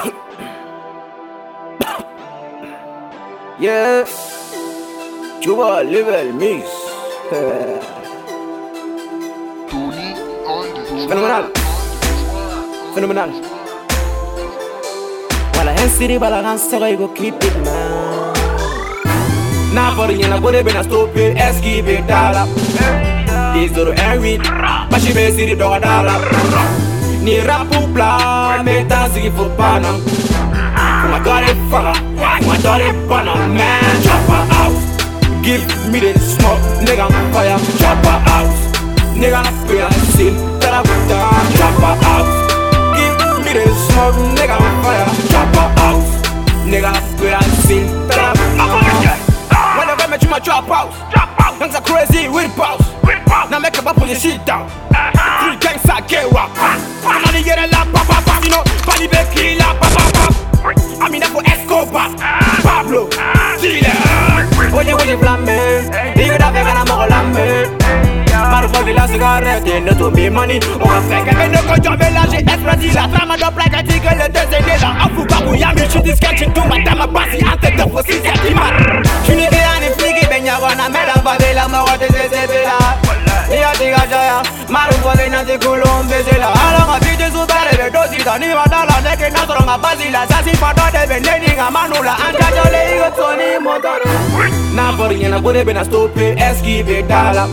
Yeah, Twoba level mix. Tony on the Phenomenal. Phenomenal. Wala hen siri bala kan soga you go keep it man. Na for nyana bode bena stop it escape dala. This do every bashi be siri do dala. Ni rapu bla me tanzi fo pana. Kuma dore fala, kuma dore pana man. Chop out. Give me the smoke, nigga on fire. Chop out. Nigga pay and sin, that I put. Chop her out. Give me the smoke, nigga on fire. Chop out. Nigga pay and sin, that I put down. Whenever I met you, my trap house. Things are crazy with bounce. Now make a put your shit down. Three gangs I get rap. Charlie get a la papa papa You know, la papa papa for Escobar. Pablo Dile Oye, oye, flame Digo da vega na mogo lame Marufo de la cigarette Et ne money. On va faire que ne conjoint la de plaque A dit que le deux déjà En fou babou yami Je suis disquette Tu m'as ma passe tête de si c'est Tu n'es rien ni ben y'a Mela babela Mogo de zézébela Ia jaya de Ala nga vite supere be dosi da ni madala neke na soro nga basila. Sasi pato de be neni nga manula. Anja jole igo toni motor. Na for nyana bode be na stope esquive dala.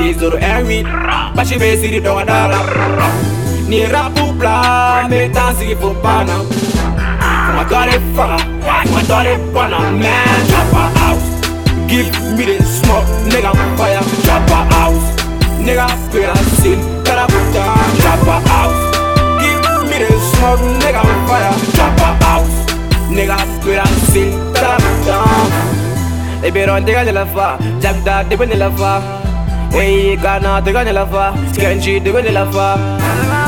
Izoro Henry, bashi be siri do dala. Ni rapu bla, me tansi fo pana. Kuma dore fala, kuma dore pana man. Chop her out, give me the smoke, nigga fire. Chop her out, nigga cause nigga on fire. Drop a house, nigga spit out sin tap down. They be on nigga nila fa, jab da they be nila fa. Hey, Ghana nigga nila fa, Skenji nigga nila fa.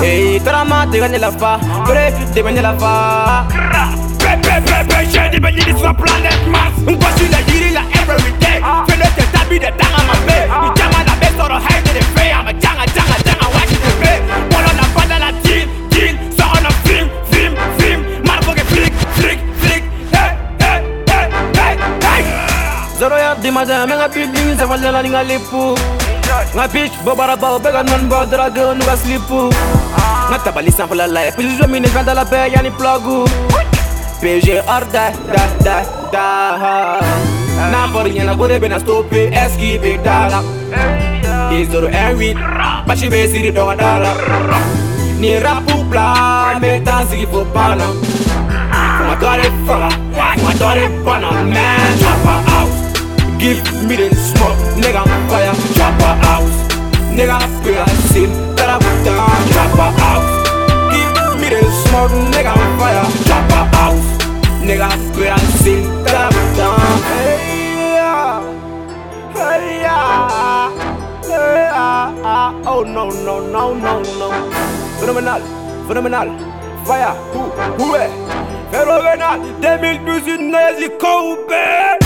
Hey, Tarama nigga nila fa, Brave nigga. Pepe pepe, j'ai des sur la planète Mars. On passe une la every day. Fais le test, Zero ya di maja, me nga building, sa wala nga lipu. Nga bitch, bobara ba, bega non ba, drago, nuga slipu. Nga tabali sample la life, puis je mine, venda la paix, yani plogu. PG hors da, da, da, da. Na for nyana bode be na stope, esquive dala. Izoro Henry, bashi be siri do dala. Ni rapu bla, me tansi fo pana. Kuma dore fala, kuma dore pana man. Out, give me the smoke, nigga fire. Chop her out, nigga pay a sin, that I put down. Chop her out, give me the smoke, nigga fire. Chop her out, nigga pay a sin, that I put down. Hey yeah, hey yeah, hey yeah. Oh no no no no no, phenomenal, phenomenal. Fire, who, who eh? est Phénoménal, 2012, une Kobe